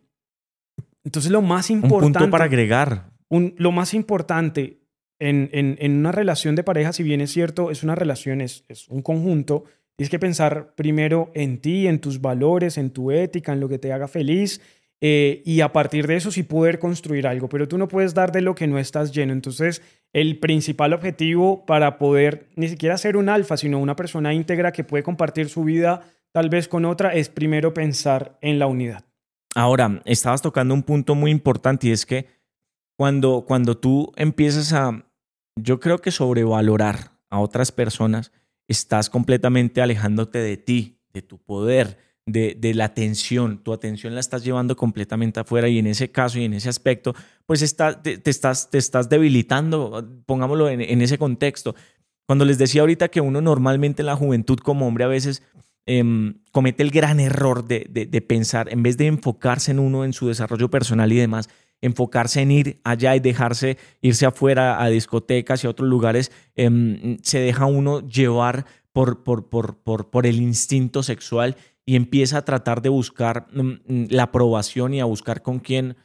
Entonces lo más importante... Un punto para agregar. Un, lo más importante, en, en, una relación de pareja, si bien es cierto, es una relación, es, es un conjunto, tienes que pensar primero en ti, en tus valores, en tu ética, en lo que te haga feliz. Eh, y a partir de eso sí poder construir algo, pero tú no puedes dar de lo que no estás lleno. Entonces, el principal objetivo para poder ni siquiera ser un alfa, sino una persona íntegra que puede compartir su vida tal vez con otra, es primero pensar en la unidad. Ahora, estabas tocando un punto muy importante y es que cuando, cuando tú empiezas a, yo creo que sobrevalorar a otras personas, estás completamente alejándote de ti, de tu poder, de, de, la atención. Tu atención la estás llevando completamente afuera y en ese caso y en ese aspecto, pues está, te, estás, te estás debilitando, pongámoslo en, en, ese contexto. Cuando les decía ahorita que uno normalmente en la juventud como hombre a veces Em, comete el gran error de, de, pensar, en vez de enfocarse en uno, en su desarrollo personal y demás, enfocarse en ir allá y dejarse irse afuera a discotecas y a otros lugares, em, se deja uno llevar por, por, por, por, el instinto sexual y empieza a tratar de buscar mm, mm, la aprobación y a buscar con quién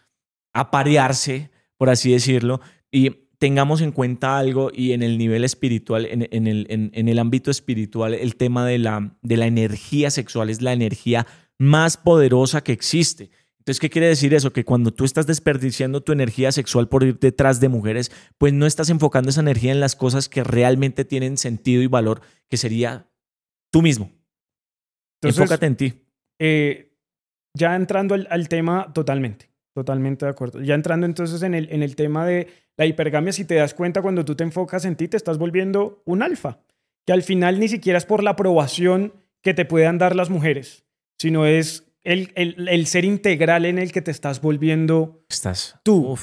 aparearse, por así decirlo. Y tengamos en cuenta algo y en el nivel espiritual, en, el, en, el, ámbito espiritual, el tema de la, de la energía sexual es la energía más poderosa que existe. Entonces, ¿qué quiere decir eso? Que cuando tú estás desperdiciando tu energía sexual por ir detrás de mujeres, pues no estás enfocando esa energía en las cosas que realmente tienen sentido y valor, que sería tú mismo. Enfócate en ti. Eh, ya entrando al tema totalmente. Totalmente de acuerdo. Ya entrando entonces en el, en el tema de la hipergamia, si te das cuenta, cuando tú te enfocas en ti, te estás volviendo un alfa, que al final ni siquiera es por la aprobación que te puedan dar las mujeres, sino es el, el, el ser integral en el que te estás volviendo estás. tú.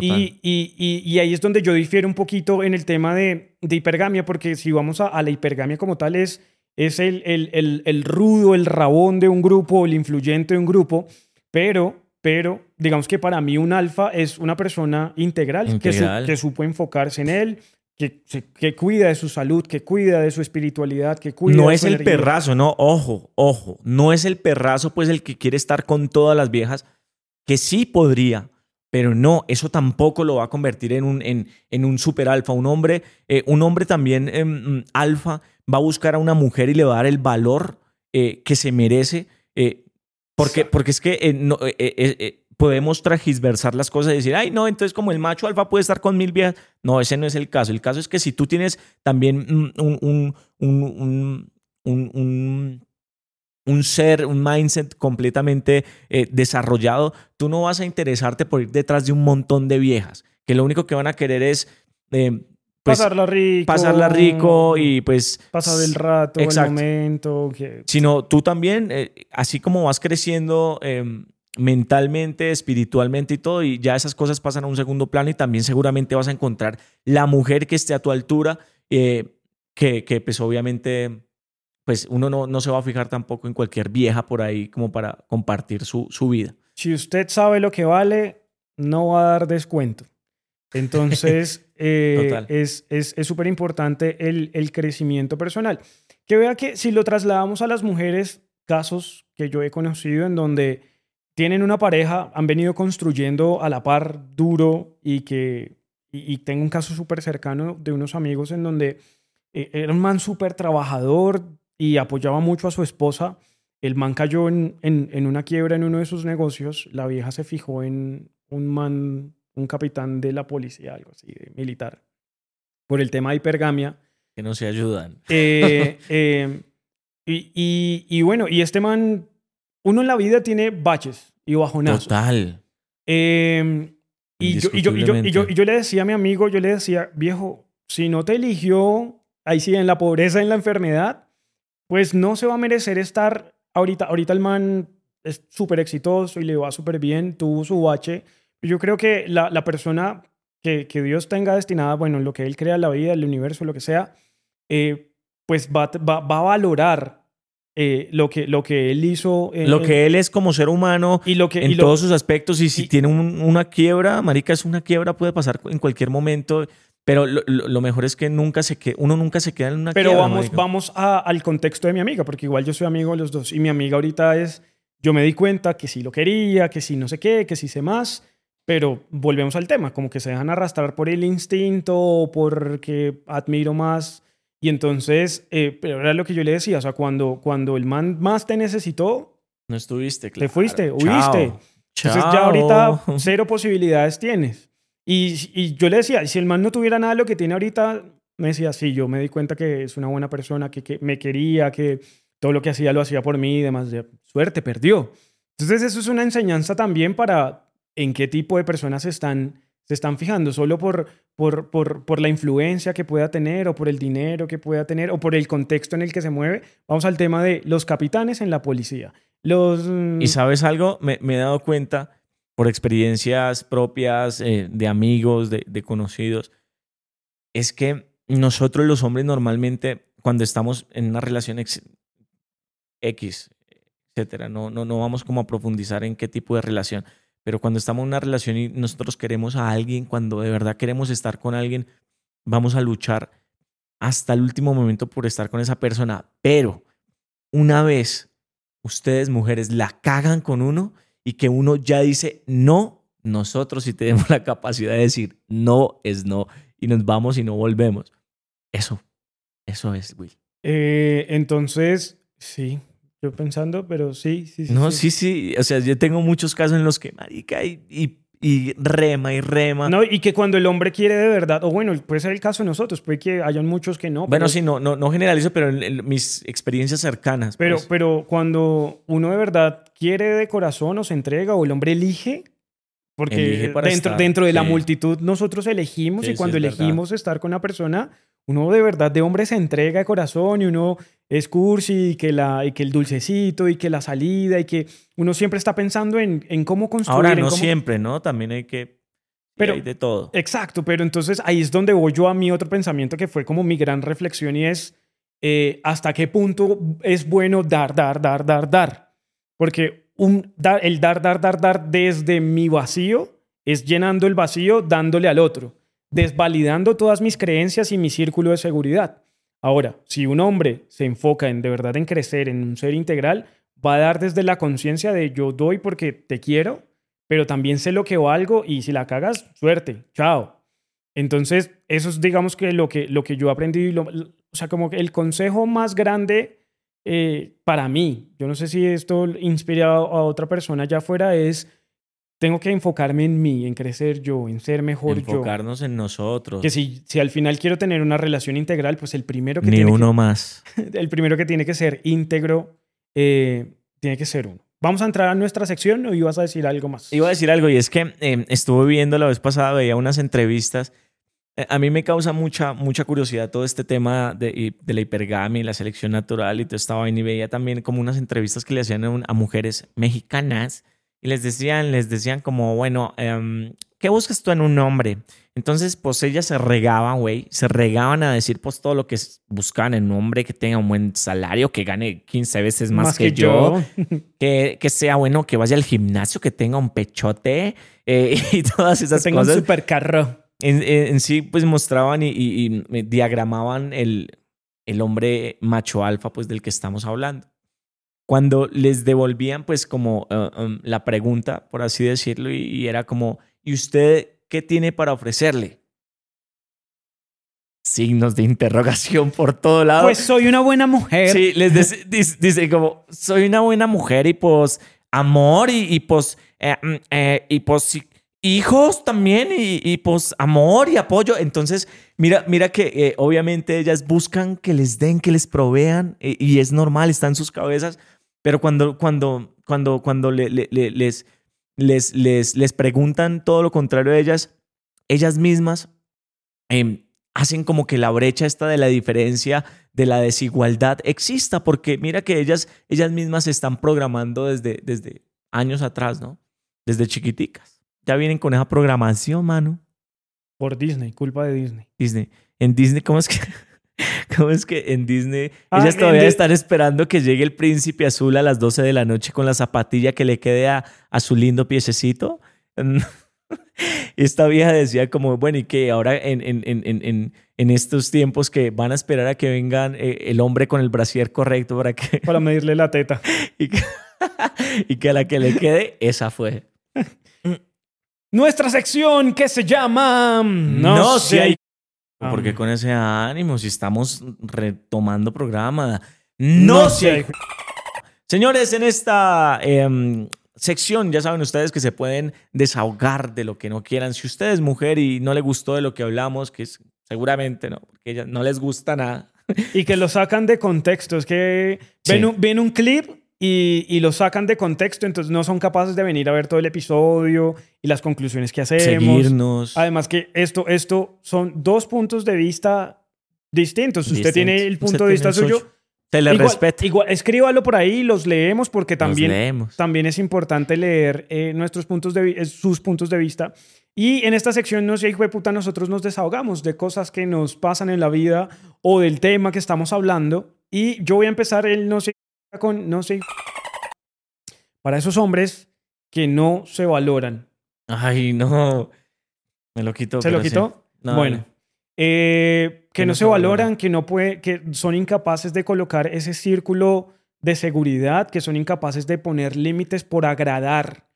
y, y, y, ahí es donde yo difiero un poquito en el tema de, de hipergamia, porque si vamos a, a, la hipergamia como tal, es, es el, el, el rudo, el rabón de un grupo, el influyente de un grupo, pero pero digamos que para mí un alfa es una persona integral, Que, supo enfocarse en él, que, que, cuida de su salud, que cuida de su espiritualidad, que cuida No es el perrazo, no, ojo, ojo, no es el perrazo pues el que quiere estar con todas las viejas, que sí podría, pero no, eso tampoco lo va a convertir en un, en, en un super alfa. Un hombre, eh, un hombre también em, alfa va a buscar a una mujer y le va a dar el valor eh, que se merece. Porque, porque es que eh, eh, eh, podemos tragisversar las cosas y decir, ay, no, entonces como el macho alfa puede estar con mil viejas. No, ese no es el caso. El caso es que si tú tienes también un, un, un, un ser, un mindset completamente desarrollado, tú no vas a interesarte por ir detrás de un montón de viejas, que lo único que van a querer es pues, pasarla rico. Pasarla rico y pues... Pasar el rato, el momento. Sino tú también, eh, así como vas creciendo em, mentalmente, espiritualmente y todo, y ya esas cosas pasan a un segundo plano y también seguramente vas a encontrar la mujer que esté a tu altura, eh, que, que pues obviamente pues uno no, no se va a fijar tampoco en cualquier vieja por ahí como para compartir su, su vida. Si usted sabe lo que vale, no va a dar descuento. Entonces, eh, es súper importante el, el crecimiento personal. Que vea que si lo trasladamos a las mujeres, casos que yo he conocido en donde tienen una pareja, han venido construyendo a la par duro y que, y, tengo un caso súper cercano de unos amigos en donde eh, era un man súper trabajador y apoyaba mucho a su esposa. El man cayó en, en, en una quiebra en uno de sus negocios, la vieja se fijó en un man un capitán de la policía, algo así, militar, por el tema de hipergamia. Que no se ayudan. Eh, eh, y, y, bueno, y este man, uno en la vida tiene baches y bajonazos. Total. Em, y, yo, y, yo, yo, yo, y yo le decía a mi amigo, yo le decía, viejo, si no te eligió, ahí sí, en la pobreza, en la enfermedad, pues no se va a merecer estar ahorita. Ahorita el man es súper exitoso y le va súper bien, tuvo su bache yo creo que la, la persona que, que, Dios tenga destinada, bueno, lo que Él crea, la vida, el universo, lo que sea, eh, pues va, va, va, a valorar eh, lo, que, lo que Él hizo. lo que Él es como ser humano y lo que, en todos sus aspectos. Y si tiene una quiebra, marica, es una quiebra, puede pasar en cualquier momento. Pero lo, lo, mejor es que nunca se que uno nunca se queda en una Pero quiebra. Vamos, vamos a, al contexto de mi amiga, porque igual yo soy amigo de los dos. Y mi amiga ahorita es, yo me di cuenta que sí lo quería, que sí no sé qué, que sí sé más pero volvemos al tema, como que se dejan arrastrar por el instinto o porque admiro más. Y entonces, eh, pero era lo que yo le decía, o sea, cuando, cuando el man más te necesitó, no estuviste, claro. Te fuiste, huiste. Entonces ya ahorita cero posibilidades tienes. Y, y, yo le decía, si el man no tuviera nada de lo que tiene ahorita, me decía, sí, yo me di cuenta que es una buena persona, que, que me quería, que todo lo que hacía lo hacía por mí y demás. De, suerte, perdió. Entonces eso es una enseñanza también para en qué tipo de personas están, se están fijando, solo por, por, por, por la influencia que pueda tener o por el dinero que pueda tener o por el contexto en el que se mueve. Vamos al tema de los capitanes en la policía. Los, mm, y sabes algo, me, he dado cuenta por experiencias propias eh, de amigos, de, conocidos, es que nosotros los hombres normalmente cuando estamos en una relación X, etcétera, no, no, no vamos como a profundizar en qué tipo de relación, pero cuando estamos en una relación y nosotros queremos a alguien, cuando de verdad queremos estar con alguien, vamos a luchar hasta el último momento por estar con esa persona, pero una vez ustedes mujeres la cagan con uno y que uno ya dice no, nosotros sí tenemos la capacidad de decir no es no y nos vamos y no volvemos. Eso, eso es, Will. Eh, entonces, sí, yo pensando, pero sí, sí, sí. No, sí. sí, O sea, yo tengo muchos casos en los que, marica, y, y, rema y rema. No, y que cuando el hombre quiere de verdad, o bueno, puede ser el caso de nosotros, puede que hayan muchos que no. Bueno, sí, no, no, no generalizo, pero en, mis experiencias cercanas. Pero, pues. pero cuando uno de verdad quiere de corazón o se entrega o el hombre elige, porque dentro, dentro de la multitud nosotros elegimos y cuando elegimos estar con una persona, uno de verdad de hombre se entrega de corazón y uno es cursi y que, la, y que el dulcecito y que la salida y que uno siempre está pensando en, en cómo construir. Ahora no siempre, ¿no? También hay que... Pero, hay de todo. Exacto, pero entonces ahí es donde voy yo a mi otro pensamiento que fue como mi gran reflexión y es eh, hasta qué punto es bueno dar, dar, dar, dar, dar. Porque un, dar, el dar, dar, dar, dar desde mi vacío es llenando el vacío dándole al otro desvalidando todas mis creencias y mi círculo de seguridad. Ahora, si un hombre se enfoca en de verdad en crecer, en un ser integral, va a dar desde la conciencia de yo doy porque te quiero, pero también sé lo que valgo y si la cagas, suerte, chao. Entonces, eso es digamos que lo que, lo que yo aprendí, lo, o sea, como el consejo más grande eh, para mí, yo no sé si esto inspira a otra persona allá afuera, es tengo que enfocarme en mí, en crecer yo, en ser mejor yo. Enfocarnos en nosotros. Que si, si al final quiero tener una relación integral, pues el primero que Ni tiene uno más. El primero que tiene que ser íntegro eh, tiene que ser uno. Vamos a entrar a nuestra sección o ibas a decir algo más. Iba a decir algo y es que eh, estuve viendo la vez pasada, veía unas entrevistas. Eh, a mí me causa mucha, mucha curiosidad todo este tema de, de la hipergamia y la selección natural y todo esta vaina. Y veía también como unas entrevistas que le hacían a, a mujeres mexicanas y les decían, les decían como, bueno, em, ¿qué buscas tú en un hombre? Entonces, pues ellas se regaban, güey, se regaban a decir pues todo lo que buscaban en un hombre, que tenga un buen salario, que gane 15 veces más, que, yo, que, que, sea bueno, que vaya al gimnasio, que tenga un pechote eh, y todas esas que tenga un supercarro. En, en, sí, pues mostraban y, y, diagramaban el, el hombre macho alfa, pues del que estamos hablando cuando les devolvían pues como eh, um, la pregunta, por así decirlo, y, era como, ¿y usted qué tiene para ofrecerle? Signos de interrogación por todo lado. Pues soy una buena mujer. Sí, les dice, como, soy una buena mujer y pues amor y, pues, eh, mm, eh, y pues hijos también y, pues amor y apoyo. Entonces, mira, mira que obviamente ellas buscan que les den, que les provean y es normal, está en sus cabezas pero cuando, cuando, cuando, cuando les, les, les, les, preguntan todo lo contrario a ellas, ellas mismas em, hacen como que la brecha esta de la diferencia, de la desigualdad exista, porque mira que ellas, ellas mismas se están programando desde, desde años atrás, ¿no? Desde chiquiticas. Ya vienen con esa programación, mano. Por Disney, culpa de Disney. Disney. En Disney, ¿cómo es que? ¿Cómo es que en Disney ah, ellas todavía están esperando que llegue el príncipe azul a las 12 de la noche con la zapatilla que le quede a, su lindo piececito? Esta vieja decía como, bueno, y que ahora en, en, en, en, estos tiempos que van a esperar a que vengan eh, el hombre con el brasier correcto para que... Para medirle la teta. y, que, y que a la que le quede, esa fue. nuestra sección que se llama No, sé hay... Porque con ese ánimo, si estamos retomando programa, no, sé. hay... Señores, en esta em, sección ya saben ustedes que se pueden desahogar de lo que no quieran. Si usted es mujer y no le gustó de lo que hablamos, que seguramente no, porque no les gusta nada. Y que lo sacan de contexto, es que ven, un, ven un clip y, y, lo sacan de contexto, entonces no son capaces de venir a ver todo el episodio y las conclusiones que hacemos. Seguirnos. Además que esto, esto son dos puntos de vista distintos. Usted tiene el punto de vista suyo. Se le respeta. Igual, escríbalo por ahí, los leemos porque también, también es importante leer eh, nuestros puntos de, eh, sus puntos de vista. Y en esta sección, no sé, hijo de puta, nosotros nos desahogamos de cosas que nos pasan en la vida o del tema que estamos hablando. Y yo voy a empezar el no sé con no sé. Para esos hombres que no se valoran. Ay, no. Me lo quitó. ¿Se lo quitó? bueno. Eh, que, no, se valoran, que no puede, que son incapaces de colocar ese círculo de seguridad, que son incapaces de poner límites por agradar.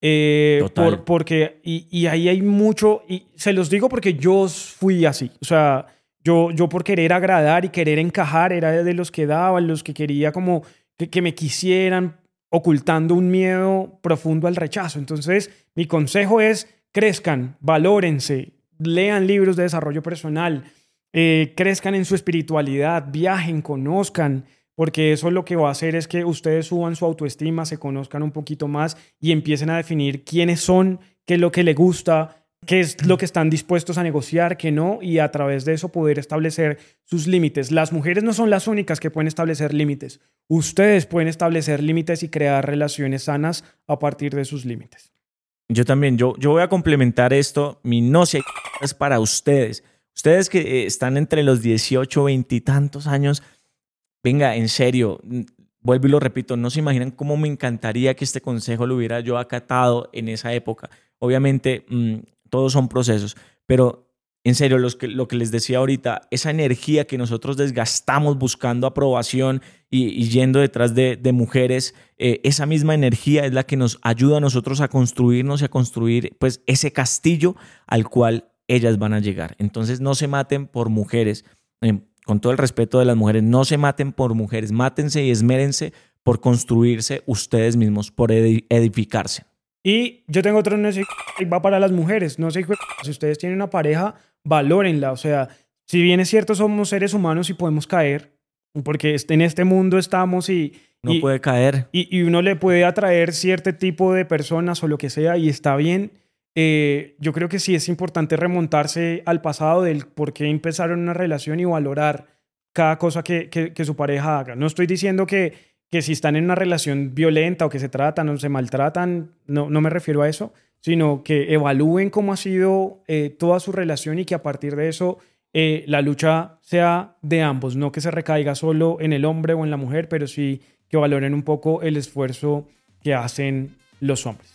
Eh, por, porque, y, y, ahí hay mucho, y se los digo porque yo fui así. O sea, yo, yo por querer agradar y querer encajar era de los que daban, los que quería como que, me quisieran, ocultando un miedo profundo al rechazo. Entonces, mi consejo es crezcan, valórense, lean libros de desarrollo personal, eh, crezcan en su espiritualidad, viajen, conozcan, porque eso lo que va a hacer es que ustedes suban su autoestima, se conozcan un poquito más y empiecen a definir quiénes son, qué es lo que les gusta, qué es lo que están dispuestos a negociar, qué no, y a través de eso poder establecer sus límites. Las mujeres no son las únicas que pueden establecer límites. Ustedes pueden establecer límites y crear relaciones sanas a partir de sus límites. Yo también, yo, yo voy a complementar esto. Mi no sé es para ustedes. Ustedes que eh, están entre los 18, 20 y tantos años, venga, en serio, vuelvo y lo repito, no se imaginan cómo me encantaría que este consejo lo hubiera yo acatado en esa época. Obviamente, mm, todos son procesos, pero en serio, lo que les decía ahorita, esa energía que nosotros desgastamos buscando aprobación y, yendo detrás de, mujeres, eh, esa misma energía es la que nos ayuda a nosotros a construirnos y a construir pues ese castillo al cual ellas van a llegar. Entonces no se maten por mujeres, eh, con todo el respeto de las mujeres, no se maten por mujeres, mátense y esmérense por construirse ustedes mismos, por edificarse. Y yo tengo otro no sé, va para las mujeres. No sé si ustedes tienen una pareja, valórenla. O sea, si bien es cierto, somos seres humanos y podemos caer, porque en este mundo estamos y... No puede caer. Y, uno le puede atraer cierto tipo de personas o lo que sea y está bien. Eh, yo creo que sí es importante remontarse al pasado del por qué empezaron una relación y valorar cada cosa que, que su pareja haga. No estoy diciendo que que si están en una relación violenta o que se tratan o se maltratan, no, no me refiero a eso, sino que evalúen cómo ha sido eh, toda su relación y que a partir de eso eh, la lucha sea de ambos, no que se recaiga solo en el hombre o en la mujer, pero sí que valoren un poco el esfuerzo que hacen los hombres.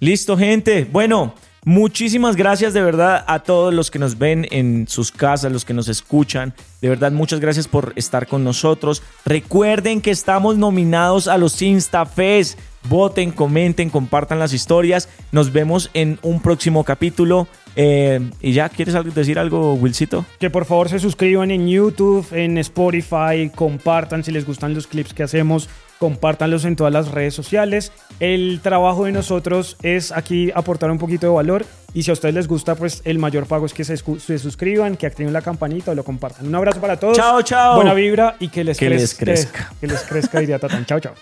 Listo, gente. Bueno, Muchísimas gracias de verdad a todos los que nos ven en sus casas, los que nos escuchan. De verdad, muchas gracias por estar con nosotros. Recuerden que estamos nominados a los InstaFest. Voten, comenten, compartan las historias. Nos vemos en un próximo capítulo. Eh, y ya, ¿quieres decir algo, Wilcito? Que por favor se suscriban en YouTube, en Spotify, compartan si les gustan los clips que hacemos compártanlos en todas las redes sociales. El trabajo de nosotros es aquí aportar un poquito de valor y si a ustedes les gusta, pues el mayor pago es que se, suscriban, que activen la campanita o lo compartan. Un abrazo para todos. Chao, chao. Buena vibra y que les, que les crezca. Que, les crezca, diría Tatán. Chao, chao.